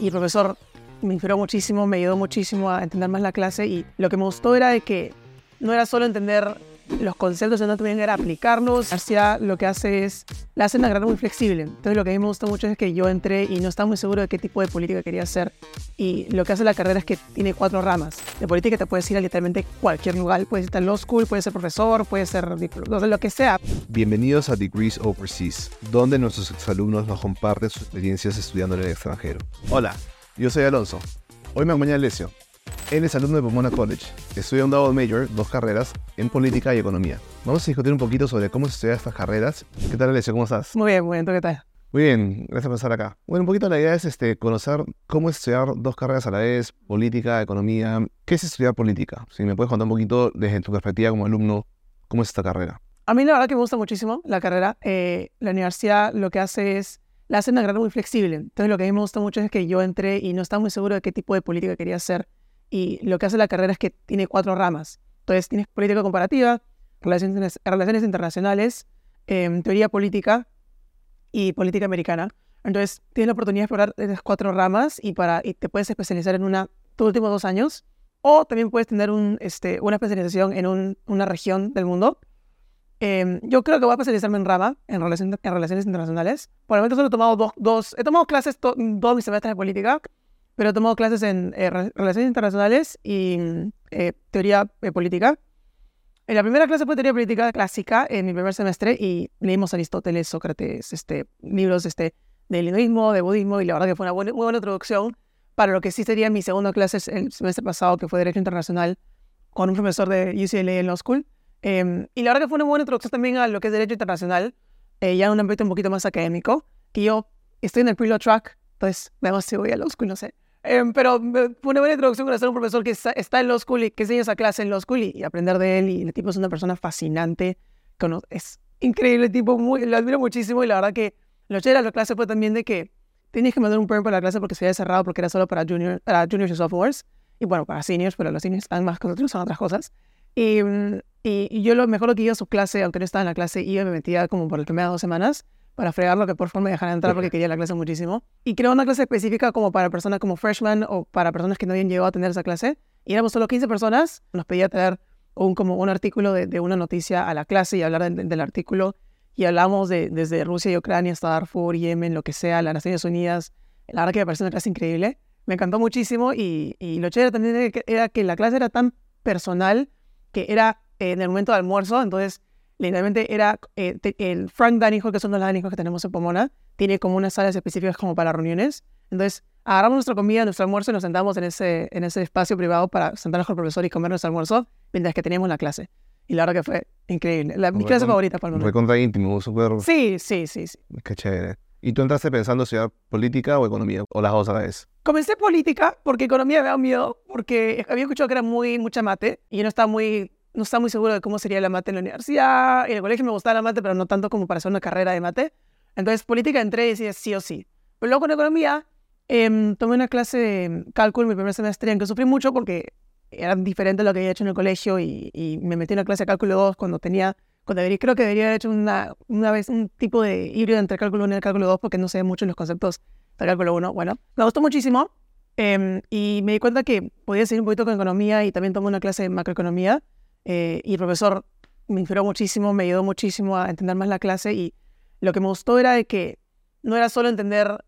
y el profesor me inspiró muchísimo, me ayudó muchísimo a entender más la clase y lo que me gustó era de que no era solo entender los conceptos, sino también era aplicarlos. Hacia lo que hace es, la hace una carrera muy flexible. Entonces lo que a mí me gustó mucho es que yo entré y no estaba muy seguro de qué tipo de política quería hacer. Y lo que hace la carrera es que tiene cuatro ramas. De política te puedes ir a literalmente cualquier lugar. Puedes estar en law school, puedes ser profesor, puedes ser lo que sea. Bienvenidos a Degrees Overseas, donde nuestros exalumnos nos comparten sus experiencias estudiando en el extranjero. Hola, yo soy Alonso. Hoy me acompaña Alessio. Él es alumno de Pomona College. Estudia un double major, dos carreras, en política y economía. Vamos a discutir un poquito sobre cómo se estudia estas carreras. ¿Qué tal, Alessio? ¿Cómo estás? Muy bien, muy bien. ¿Tú qué tal? Muy bien, gracias por estar acá. Bueno, un poquito la idea es este, conocer cómo estudiar dos carreras a la vez, política, economía. ¿Qué es estudiar política? Si me puedes contar un poquito desde tu perspectiva como alumno, ¿cómo es esta carrera? A mí la verdad que me gusta muchísimo la carrera. Eh, la universidad lo que hace es la hace una carrera muy flexible. Entonces lo que a mí me gusta mucho es que yo entré y no estaba muy seguro de qué tipo de política quería hacer. Y lo que hace la carrera es que tiene cuatro ramas. Entonces tienes política comparativa, relaciones, relaciones internacionales, em, teoría política y política americana. Entonces tienes la oportunidad de explorar esas cuatro ramas y, para, y te puedes especializar en una tus últimos dos años. O también puedes tener un, este, una especialización en un, una región del mundo Em, yo creo que voy a especializarme en rama, en, relaciones, en relaciones internacionales. Por el momento solo he tomado dos, dos he tomado clases todos mis semestres de política, pero he tomado clases en eh, relaciones internacionales y eh, teoría eh, política. En la primera clase fue teoría política clásica en mi primer semestre y leímos Aristóteles, Sócrates, este, libros este, del hinduismo, de budismo y la verdad que fue una buena, muy buena introducción para lo que sí sería mi segunda clase el semestre pasado, que fue Derecho Internacional, con un profesor de UCLA en Law School. Em, y la verdad que fue una buena introducción también a lo que es Derecho Internacional, eh, ya en un ámbito un poquito más académico, que yo estoy en el pre track, entonces vemos si voy a Law School, no sé. Em, pero fue una buena introducción conocer a un profesor que está, en Law School y que enseña esa clase en Law School y, aprender de él. Y el tipo es una persona fascinante, es increíble, el tipo, muy, lo admiro muchísimo y la verdad que lo chévere de la clase fue también de que tienes que mandar un perm para la clase porque se había cerrado porque era solo para, junior, para juniors y sophomores y bueno, para seniors, pero los seniors están más con son otras cosas. Y, mm, y, yo lo mejor lo que iba a su clase, aunque no estaba en la clase, iba y me metía como por el primeras dos semanas para fregarlo, que por favor me dejaran entrar porque quería la clase muchísimo. Y creo una clase específica como para personas como freshman o para personas que no habían llegado a tener esa clase. Y éramos solo 15 personas. Nos pedía traer un, como un artículo de, de una noticia a la clase y hablar del artículo. Y hablamos de, desde Rusia y Ucrania hasta Darfur, Yemen, lo que sea, las Naciones Unidas. La verdad que me pareció una clase increíble. Me encantó muchísimo y, y lo chévere también era que la clase era tan personal que era en el momento de almuerzo, entonces literalmente era eh, el Frank Danijo, que son los Danijos que tenemos en Pomona, tiene como unas salas específicas como para reuniones. Entonces, agarramos nuestra comida, nuestro almuerzo y nos sentamos en ese, en ese espacio privado para sentarnos con el profesor y comer nuestro almuerzo mientras que teníamos la clase. Y la verdad que fue increíble. La, mi clase favorita para el momento. Fue contra íntimo, súper... Sí, sí, sí, sí. Qué chévere. ¿Y tú entraste pensando estudiar política o economía? ¿O las dos a la vez? Comencé política porque economía me da miedo, porque había escuchado que era muy mucha mate y yo no estaba muy no estaba muy seguro de cómo sería la mate en la universidad. En el colegio me gustaba la mate, pero no tanto como para hacer una carrera de mate. Entonces, política entré y decía sí o sí. Pero luego con economía em, tomé una clase de cálculo en mi primer semestre en que sufrí mucho porque era diferente a lo que había hecho en el colegio y, me metí en una clase de cálculo 2 cuando tenía, cuando debería, creo que debería haber hecho una, una vez un tipo de híbrido entre cálculo 1 y cálculo 2 porque no sé mucho los conceptos de cálculo 1. Bueno, me gustó muchísimo em, y me di cuenta que podía seguir un poquito con economía y también tomé una clase de macroeconomía eh, y el profesor me inspiró muchísimo, me ayudó muchísimo a entender más la clase y lo que me gustó era de que no era solo entender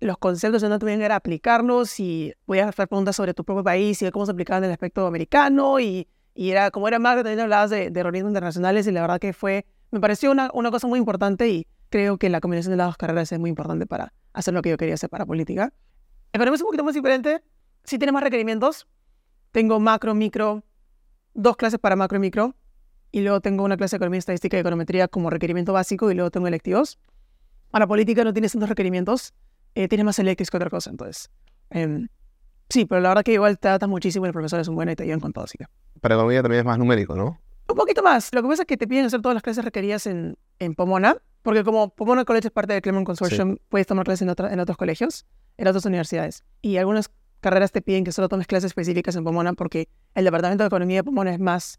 los conceptos, sino también era aplicarlos y podías hacer preguntas sobre tu propio país y cómo se aplicaban en el aspecto americano y, y era como era más, también hablabas de, de organismos internacionales y la verdad que fue, me pareció una, una cosa muy importante y creo que la combinación de las dos carreras es muy importante para hacer lo que yo quería hacer para política. Economía es un poquito más diferente, sí tiene más requerimientos, tengo macro, micro, dos clases para macro y micro, y luego tengo una clase de economía estadística y econometría como requerimiento básico, y luego tengo electivos. Para política no tienes tantos requerimientos, eh, tienes más electivos que otra cosa, entonces. Em, sí, pero la verdad que igual te tratas muchísimo y los profesores son buenos y te ayudan con todo, así que. Para economía también es más numérico, ¿no? Un poquito más. Lo que pasa es que te piden hacer todas las clases requeridas en, en Pomona, porque como Pomona College es parte del Clermont Consortium, puedes tomar clases en, en otros colegios, en otras universidades. Y algunas carreras te piden que solo tomes clases específicas en Pomona porque el departamento de economía de Pomona es más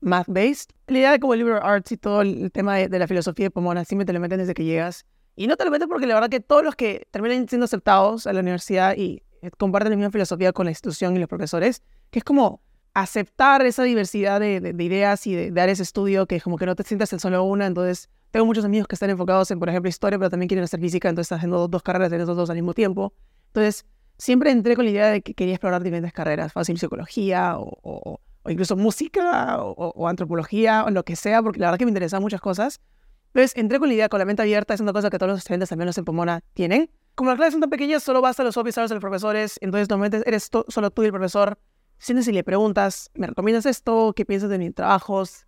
math-based. La idea de como liberal arts y todo el tema de, la filosofía de Pomona siempre te lo meten desde que llegas Y no te lo metes porque la verdad que todos los que terminan siendo aceptados a la universidad y eh, comparten la misma filosofía con la institución y los profesores, que es como aceptar esa diversidad de, de, ideas y de, dar ese estudio que como que no te sientas en solo una. Entonces, tengo muchos amigos que están enfocados en, por ejemplo, historia, pero también quieren hacer física, entonces están haciendo dos, carreras en esos dos al mismo tiempo. Entonces, siempre entré con la idea de que quería explorar diferentes carreras, fácil psicología o, o, o incluso música o, antropología o lo que sea, porque la verdad que me interesan muchas cosas. Entonces, entré con la idea, con la mente abierta, es una cosa que todos los estudiantes, al menos en Pomona, tienen. Como las clases son tan pequeñas, solo basta los officers, los profesores, entonces normalmente eres solo tú y el profesor sientes y le preguntas, ¿me recomiendas esto? ¿Qué piensas de mis trabajos?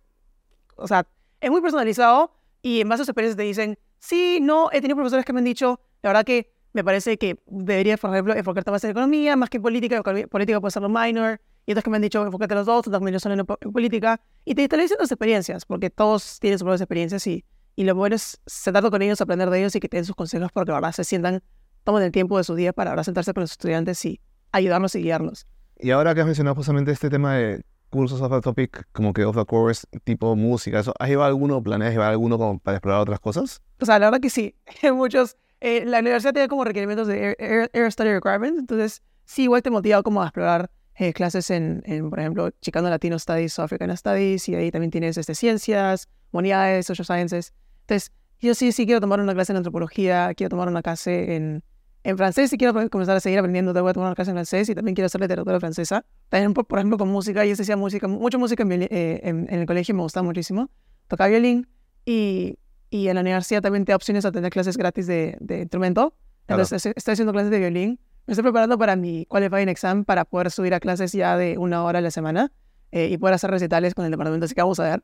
O sea, es muy personalizado y en base a sus experiencias te dicen, sí, no, he tenido profesores que me han dicho, la verdad que me parece que deberías, por ejemplo, enfocarte más en economía, más que en política, política puede ser lo minor, y otros que me han dicho, enfócate en los dos, también son en, política, y te, diciendo sus experiencias, porque todos tienen sus propias experiencias y, y lo bueno es sentarte con ellos, aprender de ellos y que te den sus consejos porque ahora se sientan, tomen el tiempo de su día para ahora sentarse con los estudiantes y ayudarnos y guiarnos. Y ahora que has mencionado justamente este tema de cursos off the topic, como que off the course, tipo música, ¿eso, ¿has llevado alguno, planeas llevar alguno como para explorar otras cosas? O sea, la verdad que sí. Muchos, eh, la universidad tiene como requerimientos de Air, Study Requirements, entonces sí, igual te motiva como a explorar eh, clases en, en, por ejemplo, Chicano Latino Studies o African Studies, y ahí también tienes este, ciencias, humanidades, social sciences. Entonces, yo sí, sí quiero tomar una clase en antropología, quiero tomar una clase en en francés y quiero comenzar a seguir aprendiendo. Voy a tomar clases en francés y también quiero hacer literatura francesa. También, por, ejemplo, con música. Yo hacía música, mucha música eh, en, en, el colegio, me gustaba muchísimo. Tocaba violín y, y en la universidad también te da opciones a tener clases gratis de, de instrumento. Entonces, estoy haciendo clases de violín. Me estoy preparando para mi qualifying exam para poder subir a clases ya de una hora a la semana eh, y poder hacer recitales con el departamento. Así que vamos a ver.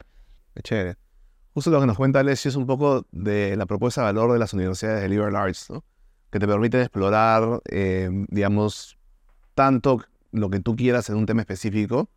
Qué chévere. Justo lo que nos cuenta Alessio es un poco de la propuesta de valor de las universidades de liberal arts, ¿no? que te permiten explorar, eh, digamos, tanto lo que tú quieras en un tema específico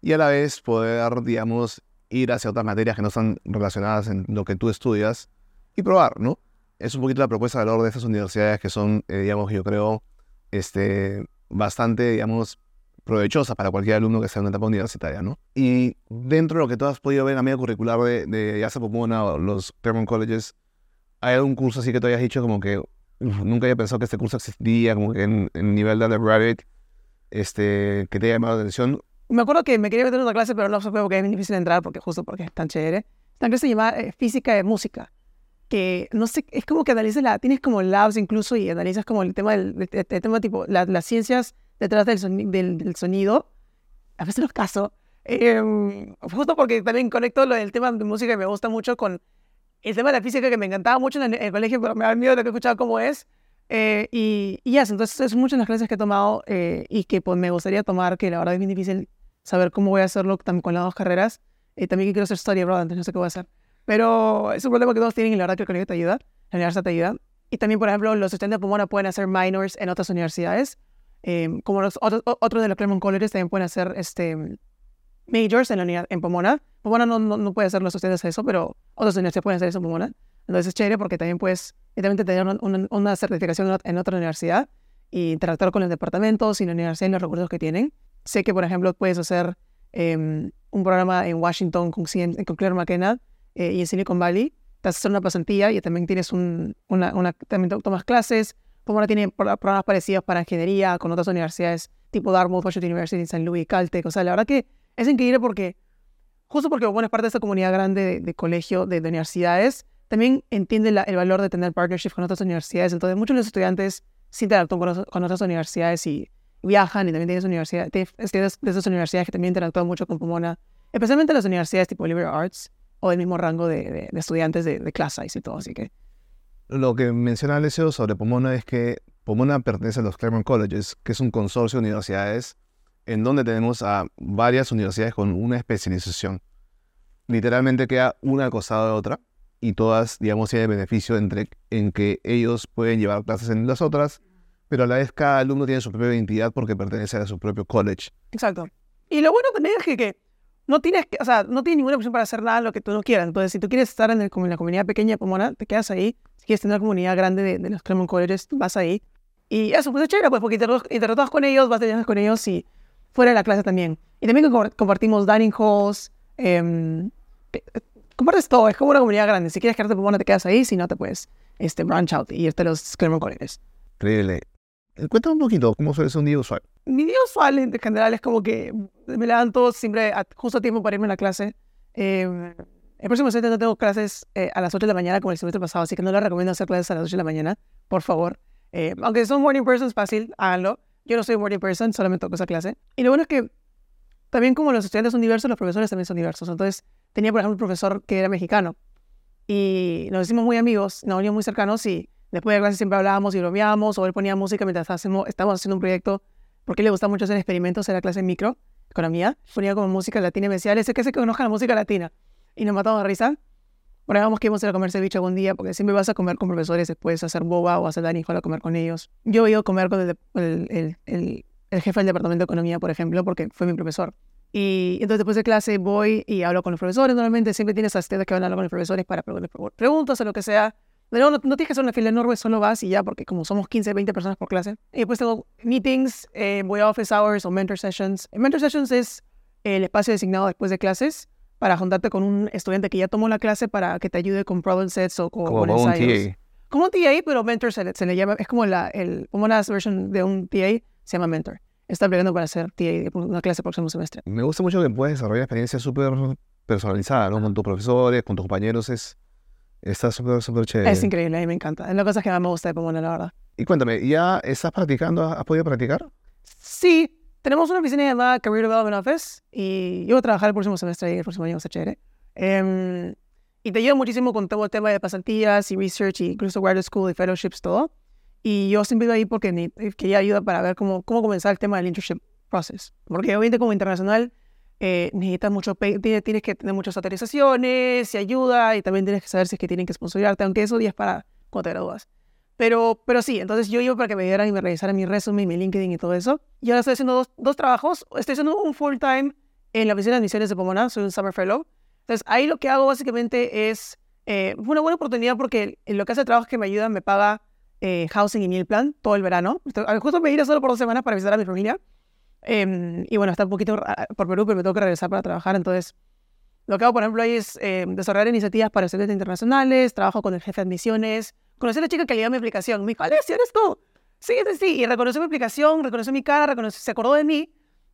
y a la vez poder, digamos, ir hacia otras materias que no están relacionadas en lo que tú estudias y probar, ¿no? Es un poquito la propuesta de valor de estas universidades que son, eh, digamos, yo creo, este, bastante, digamos, provechosas para cualquier alumno que sea en una etapa universitaria, ¿no? Y dentro de lo que tú has podido ver en la media curricular de, de ya sea Pomona o los Termon Colleges, ¿hay algún curso así que tú hayas dicho como que nunca había pensado que este curso existía, como que en, en nivel de undergraduate, este, que te haya llamado la atención. Me acuerdo que me quería meter en una clase, pero no se fue porque es muy difícil entrar, porque justo porque es tan chévere. Esta clase se llama eh, Física de Música, que no sé, es como que analizas la, tienes como labs incluso y analizas como el tema del, el, tema tipo, las ciencias detrás del, del, sonido. A veces los caso. Eh, justo porque también conecto lo del tema de música y me gusta mucho con el tema de la física que me encantaba mucho en el, colegio, pero me da miedo de que he escuchado cómo es. Eh, y, y ya, entonces es muchas las clases que he tomado eh, y que pues me gustaría tomar, que la verdad es bien difícil saber cómo voy a hacerlo también con las dos carreras. Eh, también quiero hacer historia, bro, entonces no sé qué voy a hacer. Pero es un problema que todos tienen y la verdad que el colegio te ayuda, la universidad te ayuda. Y también, por ejemplo, los estudiantes de Pomona pueden hacer minors en otras universidades. como los otros, otros de los Claremont Colleges también pueden hacer este, majors en, la en Pomona. Pomona no, no, puede hacer los estudiantes eso, pero otras universidades pueden hacer eso en Pomona. Entonces es chévere porque también puedes también tener una, una, certificación en otra universidad y interactuar con los departamentos y la universidad y los recursos que tienen. Sé que, por ejemplo, puedes hacer um, un programa en Washington con, con Claire McKenna eh, y en Silicon Valley. Te haces una pasantía y también tienes un, una, una, también tomas clases. Pomona tiene programas parecidos para ingeniería con otras universidades tipo Dartmouth, Washington University, St. Louis, Caltech. O sea, la verdad que es increíble porque, justo porque bueno, es parte de esta comunidad grande de, colegio, de, universidades, también entiende el valor de tener partnerships con otras universidades. Entonces, muchos de los estudiantes se interactúan con, otras universidades y viajan y también tienes universidades, de, esas universidades que también interactúan mucho con Pomona, especialmente las universidades tipo Liberal Arts o del mismo rango de, estudiantes de, clase y todo. Así que. Lo que menciona Alessio sobre Pomona es que Pomona pertenece a los Claremont Colleges, que es un consorcio de universidades en donde tenemos a varias universidades con una especialización. Literalmente queda una al costado de otra y todas, digamos, tienen beneficio entre, en que ellos pueden llevar clases en las otras, pero a la vez cada alumno tiene su propia identidad porque pertenece a su propio college. Exacto. Y lo bueno también es que, no tienes que, o sea, no tienes ninguna opción para hacer nada lo que tú no quieras. Entonces, si tú quieres estar en, el, en la comunidad pequeña de Pomona, te quedas ahí. Si quieres tener una comunidad grande de, los Claremont Colleges, vas ahí. Y eso, pues es chévere, pues, porque interactúas con ellos, vas a con ellos y fuera de la clase también. Y también compartimos dining halls, eh, compartes todo, es como una comunidad grande. Si quieres quedarte Pomona, te quedas ahí, si no, te puedes este, branch out y irte a los Claremont Colleges. Increíble. Eh, Cuéntame un poquito cómo suele ser un día usual. Mi día usual en general es como que me levanto siempre a, justo a tiempo para irme a la clase. Eh, el próximo semestre no tengo clases eh, a las 8 de la mañana como el semestre pasado, así que no les recomiendo hacer clases a las 8 de la mañana, por favor. Eh, aunque son morning persons, fácil, háganlo. Yo no soy morning person, solamente toco esa clase. Y lo bueno es que también como los estudiantes son diversos, los profesores también son diversos. Entonces tenía, por ejemplo, un profesor que era mexicano y nos hicimos muy amigos, nos volvimos muy cercanos y después de clase siempre hablábamos y bromeábamos o él ponía música mientras hacemos, estábamos haciendo un proyecto porque le gusta mucho hacer experimentos en la clase de micro, economía. Ponía como música latina y me decía, ese que se conozca la música latina. Y nos matamos de risa. Bueno, vamos que íbamos a ir a comer ceviche algún día, porque siempre vas a comer con profesores, después a hacer boba o a hacer Dani a comer con ellos. Yo he ido a comer con el, el, el, el, jefe del departamento de economía, por ejemplo, porque fue mi profesor. Y entonces después de clase voy y hablo con los profesores. Normalmente siempre tienes asistentes que van a hablar con los profesores para preguntas o lo que sea. No, no, no tienes que hacer una fila enorme, solo vas y ya, porque como somos 15, 20 personas por clase. Y después tengo meetings, eh, voy a office hours o mentor sessions. mentor sessions es el espacio designado después de clases para juntarte con un estudiante que ya tomó la clase para que te ayude con problem sets o con, Como con ensayos. TA. Como un TA, pero mentor se le, se le llama, es como la, el, como una version de un TA, se llama mentor. Está aplicando para ser TA de una clase próximo semestre. Me gusta mucho que puedes desarrollar experiencias súper personalizadas, ¿no? Con tus profesores, con tus compañeros. Es, está súper, súper chévere. Es increíble, a mí me encanta. Es la cosa que más me gusta de Pomona, la verdad. Y cuéntame, ¿ya estás practicando? ¿Has podido practicar? Sí, tenemos una oficina llamada Career Development Office y yo voy a trabajar el próximo semestre y el próximo año va a ser chévere. Em, y te ayuda muchísimo con todo el tema de pasantías y research y incluso graduate school y fellowships, todo. Y yo siempre iba ahí porque quería ayuda para ver cómo, cómo comenzar el tema del internship process. Porque obviamente como internacional eh, necesitas mucho, tienes que tener muchas autorizaciones y ayuda y también tienes que saber si es que tienen que sponsorizarte, aunque eso ya es para cuando te gradúas. Pero, pero sí, entonces yo iba para que me dieran y me revisaran mi resumen, mi LinkedIn y todo eso. Y ahora estoy haciendo dos, dos trabajos. Estoy haciendo un full time en la oficina de admisiones de Pomona, soy un summer fellow. Entonces ahí lo que hago básicamente es eh, una buena oportunidad porque lo que hace el trabajo es que me ayuda me paga eh, housing y meal plan todo el verano. Ah, justo me iré solo por dos semanas para visitar a mi familia. Em, y bueno, está un poquito por Perú, pero me tengo que regresar para trabajar. Entonces, lo que hago, por ejemplo, ahí es eh, desarrollar iniciativas para estudiantes internacionales, trabajo con el jefe de admisiones, conocí a la chica que le dio mi aplicación. Me dijo, Alessia, ¿eres tú? Sí, sí, sí. Y reconoció mi aplicación, reconoció mi cara, reconoció, se acordó de mí.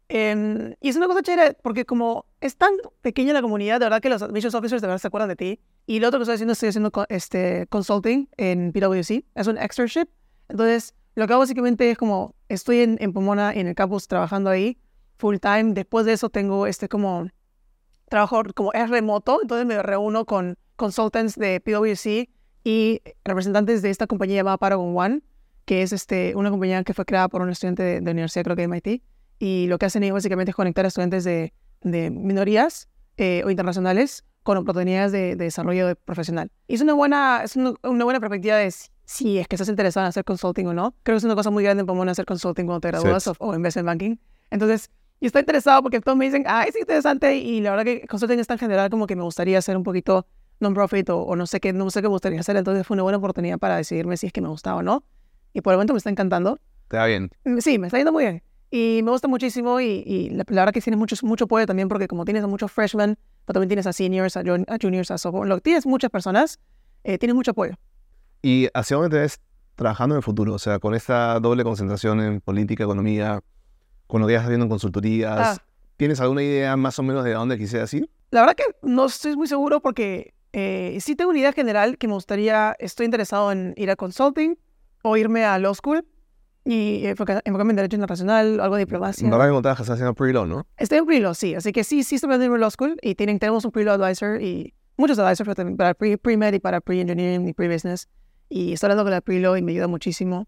Em, y es una cosa chévere porque como es tan pequeña la comunidad, de verdad que los admissions officers de verdad se acuerdan de ti. Y lo otro que estoy haciendo, estoy haciendo este, consulting en PwC. Es un externship. Entonces, lo que hago básicamente es como, estoy en, en Pomona, en el campus, trabajando ahí full time. Después de eso tengo este como trabajo como es remoto, entonces me reúno con consultants de PwC y representantes de esta compañía llamada Paragon One, que es este, una compañía que fue creada por un estudiante de, de universidad, creo que de MIT, y lo que hacen ellos básicamente es conectar a estudiantes de, de minorías eh, o internacionales con oportunidades de, de desarrollo de- profesional. Y es una buena, es una, una buena perspectiva de si, es que estás interesado en hacer consulting o no. Creo que es una cosa muy grande en Pomona hacer consulting cuando te gradúas o, o vez en banking. Entonces, y estoy interesado porque todos me dicen, ah, es interesante y la verdad que consulting es tan general como que me gustaría hacer un poquito non-profit o, o no sé qué, no sé qué me gustaría hacer. Entonces fue una buena oportunidad para decidirme si es que me gustaba o no. Y por el momento me está encantando. Te va bien. Mm, Sí, me está yendo muy bien. Y me gusta muchísimo y, y la, la verdad que tienes mucho, mucho apoyo también porque como tienes a muchos freshmen, pero también tienes a seniors, a, jun- a juniors, a sophomores, tienes muchas personas, eh, tienes mucho apoyo. ¿Y hacia dónde te ves trabajando en el futuro? O sea, con esta doble concentración en política, economía, con lo que estás viendo en consultorías, Ah. ¿tienes alguna idea más o menos de dónde quisieras ir? La verdad que no estoy muy seguro porque eh, sí tengo una idea general que me gustaría, estoy interesado en ir a consulting o irme a law school y enfoca- enfocarme en derecho internacional, algo de diplomacia. ¿Verdad que contabas que estás haciendo pre-law, no? Estoy en pre-law, sí, así que sí, sí estoy en law school y tienen, tenemos un pre-law advisor y muchos advisors para pre- pre-med y para pre-engineering y pre-business y estoy hablando con la pre-law y me ayuda muchísimo.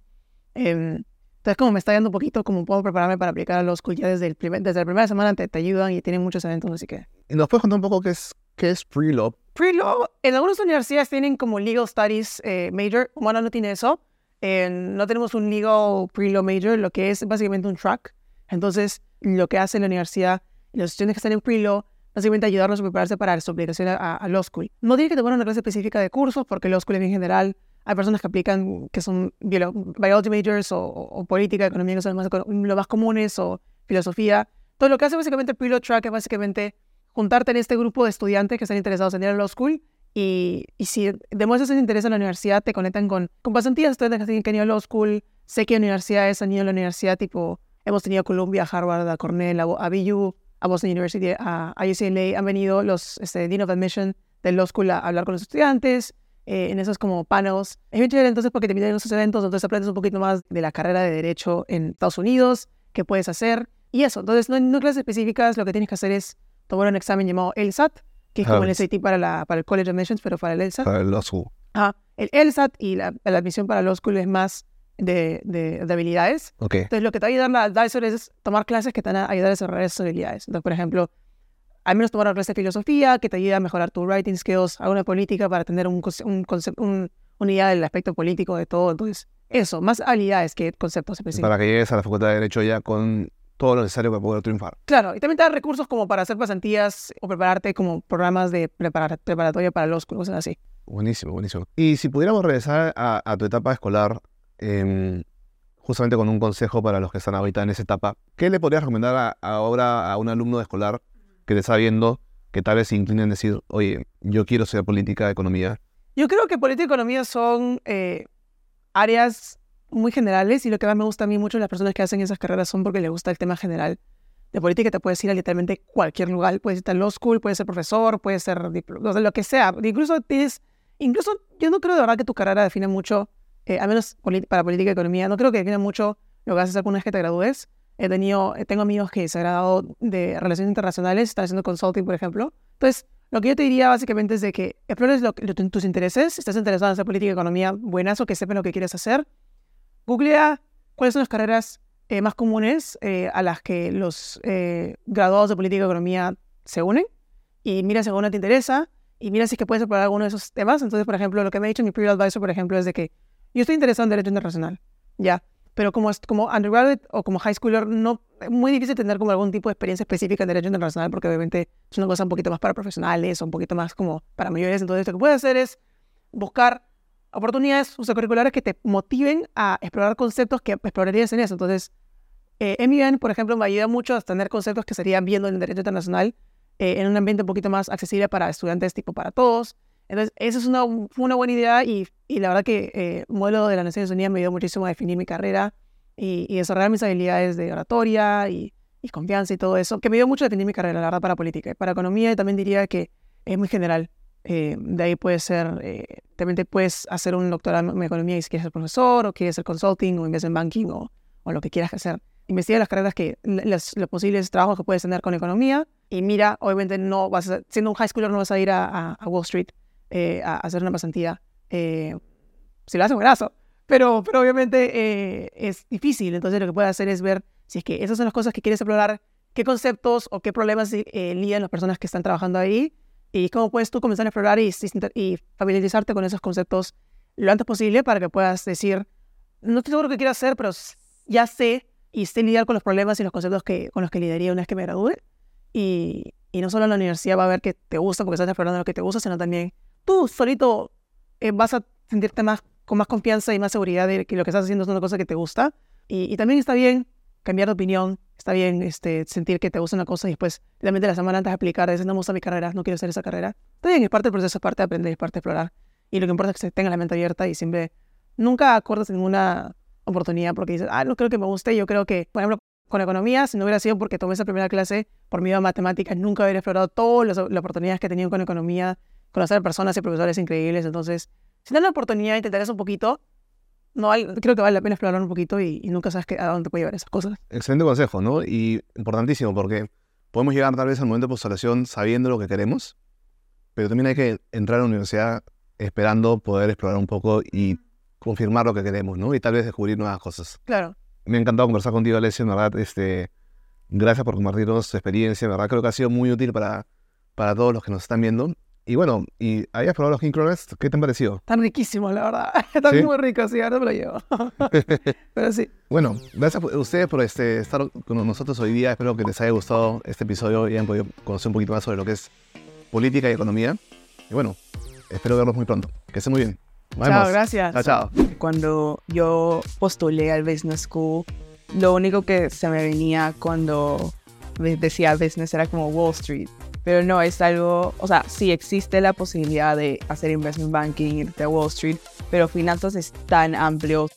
Em, entonces como me está yendo un poquito, como puedo prepararme para aplicar a law school ya desde, el primer, desde la primera semana te, te ayudan y tienen muchos eventos, así que... ¿Y nos puedes contar un poco qué es, qué es pre-law? Pre-law, en algunas universidades tienen como legal studies eh, major, Humana no tiene eso. Eh, no tenemos un legal pre-law major, lo que es básicamente un track. Entonces, lo que hace la universidad, los estudiantes que están en pre-law, básicamente ayudarlos a prepararse para su aplicación a, a law school. No tiene que tomar una clase específica de cursos, porque law school bien general. Hay personas que aplican que son biolo- biology majors o, o- política, economía, que son los más, los más comunes, o filosofía. Entonces, lo que hace básicamente el pre-law track es básicamente juntarte en este grupo de estudiantes que están interesados en ir a law school Y, y si demuestras ese interés en la universidad, te conectan con, con pasantías, estudiantes que han ido a Law School. Sé que universidades han ido a la universidad, tipo, hemos tenido a Columbia, Harvard, a Cornell, a, a BU, a Boston University, a, a UCLA. Han venido los este, Dean of Admission del Law School a hablar con los estudiantes. Eh, en esos como panels. Es bien chévere entonces porque te invitan a esos eventos, entonces aprendes un poquito más de la carrera de Derecho en Estados Unidos, qué puedes hacer, y eso. Entonces, no, no clases específicas, lo que tienes que hacer es tomar un examen llamado LSAT, que es como el SAT para, la, para el College Admissions, pero para el LSAT. Para el Law School. Ajá. El LSAT y la, la admisión para Law School es más de, de, de habilidades. Ok. Entonces, lo que te va a ayudar la advisor es tomar clases que te van a ayudar a desarrollar esas habilidades. Entonces, por ejemplo, al menos tomar una clase de filosofía que te ayuda a mejorar tu writing skills, alguna política para tener un, un, un- una idea del aspecto político de todo. Entonces, eso, más habilidades que conceptos específicos. Para que llegues a la Facultad de Derecho ya con todo lo necesario para poder triunfar. Claro, y también te da recursos como para hacer pasantías o prepararte como programas de preparar, preparatoria para los cosas así. Buenísimo, buenísimo. Y si pudiéramos regresar a, a tu etapa escolar, em, justamente con un consejo para los que están ahorita en esa etapa, ¿qué le podrías recomendar a- ahora a un alumno de escolar que te está viendo, que tal vez se incline en decir, oye, yo quiero estudiar política, economía? Yo creo que política y economía son eh, áreas muy generales y lo que más me gusta a mí mucho de las personas que hacen esas carreras son porque les gusta el tema general. De política te puedes ir a literalmente cualquier lugar, puedes ir a law school, puedes ser profesor, puedes ser o sea, lo que sea. Incluso tienes, incluso yo no creo de verdad que tu carrera define mucho, eh, al menos para política y economía, no creo que defina mucho lo que vas a hacer una vez que te gradúes. He tenido, eh, tengo amigos que se han graduado de relaciones internacionales, están haciendo consulting, por ejemplo. Entonces, lo que yo te diría básicamente es de que explores lo, lo- tus intereses. Si estás interesado en hacer política y economía, buenas o que sepan lo que quieres hacer. Googlea cuáles son las carreras eh, más comunes eh, a las que los eh, graduados de política y economía se unen. Y mira si alguna te interesa. Y mira si es que puedes explorar alguno de esos temas. Entonces, por ejemplo, lo que me ha dicho mi previous advisor, por ejemplo, es de que yo estoy interesado en Derecho Internacional. Ya. Pero como, como undergraduate o como high schooler, no, es muy difícil tener como algún tipo de experiencia específica en Derecho Internacional porque obviamente es una cosa un poquito más para profesionales o un poquito más como para mayores. Entonces, lo que puedes hacer es buscar oportunidades curriculares que te motiven a explorar conceptos que explorarías en eso. Entonces, eh, MUN, por ejemplo, me ayuda mucho a tener conceptos que serían viendo en Derecho Internacional eh, en un ambiente un poquito más accesible para estudiantes, tipo para todos. Entonces, esa es una, una buena idea y, y la verdad que eh, modelo de las Naciones Unidas me ayudó muchísimo a definir mi carrera y, y desarrollar mis habilidades de oratoria y, y confianza y todo eso, que me ayudó mucho a definir mi carrera, la verdad, para política. Para economía y también diría que es muy general. Eh, de ahí puede ser, eh, también te puedes hacer un doctorado en economía y si quieres ser profesor o quieres hacer consulting o investment banking o, o lo que quieras hacer. Investiga las carreras que, las- los posibles trabajos que puedes tener con economía y mira, obviamente no vas a, siendo un high schooler no vas a ir a, a- a Wall Street eh, a, hacer una pasantía. Eh, si lo haces, buenazo. Pero, pero obviamente eh, es difícil. Entonces lo que puedes hacer es ver si es que esas son las cosas que quieres explorar, qué conceptos o qué problemas eh, lidian las personas que están trabajando ahí y cómo puedes tú comenzar a explorar y, y familiarizarte con esos conceptos lo antes posible para que puedas decir, no estoy seguro qué quiero hacer, pero ya sé y sé lidiar con los problemas y los conceptos que, con los que lidiaría una vez que me gradúe. Y, y no solo en la universidad va a ver que te gusta porque estás explorando lo que te gusta, sino también tú solito eh, vas a sentirte más con más confianza y más seguridad de que lo que estás haciendo es una cosa que te gusta. Y, y también está bien cambiar de opinión, está bien este, sentir que te gusta una cosa y después, realmente la semana antes de aplicar, decir, no me gusta mi carrera, no quiero hacer esa carrera. Está bien, es parte del proceso, es parte de aprender, es parte de explorar. Y lo que importa es que se tenga la mente abierta y siempre, nunca acordes ninguna oportunidad porque dices, ah, no creo que me guste. Yo creo que, por ejemplo, con economía, si no hubiera sido porque tomé esa primera clase por miedo a matemáticas, nunca hubiera explorado todas las, las oportunidades que he tenido con economía, conocer personas y profesores increíbles. Entonces, si tienes la oportunidad te interesa un poquito, no hay- creo que vale la pena explorar un poquito y, y nunca sabes que, a dónde te puede llevar esas cosas. Excelente consejo, ¿no? Y importantísimo porque podemos llegar tal vez al momento de postulación sabiendo lo que queremos, pero también hay que entrar a la universidad esperando poder explorar un poco y confirmar lo que queremos, ¿no? Y tal vez descubrir nuevas cosas. Claro. Me ha encantado conversar contigo, Alessio, en verdad, este, gracias por compartirnos tu experiencia, en verdad creo que ha sido muy útil para, para todos los que nos están viendo. Y bueno, y habías probado los King Crawlers, ¿qué te han parecido? Están riquísimos, la verdad. Están ¿Sí? muy ricos, sí, ahora me lo llevo. Pero sí. Bueno, gracias a ustedes por este, estar con nosotros hoy día. Espero que les haya gustado este episodio y hayan podido conocer un poquito más sobre lo que es política y economía. Y bueno, espero verlos muy pronto. Que estén muy bien. Nos Chao, vemos. gracias. Chao, chao. Cuando yo postulé al Business School, lo único que se me venía cuando decía business era como Wall Street. Pero no, es algo, o sea, sí existe la posibilidad de hacer investment banking, irte a Wall Street, pero finanzas es tan amplio,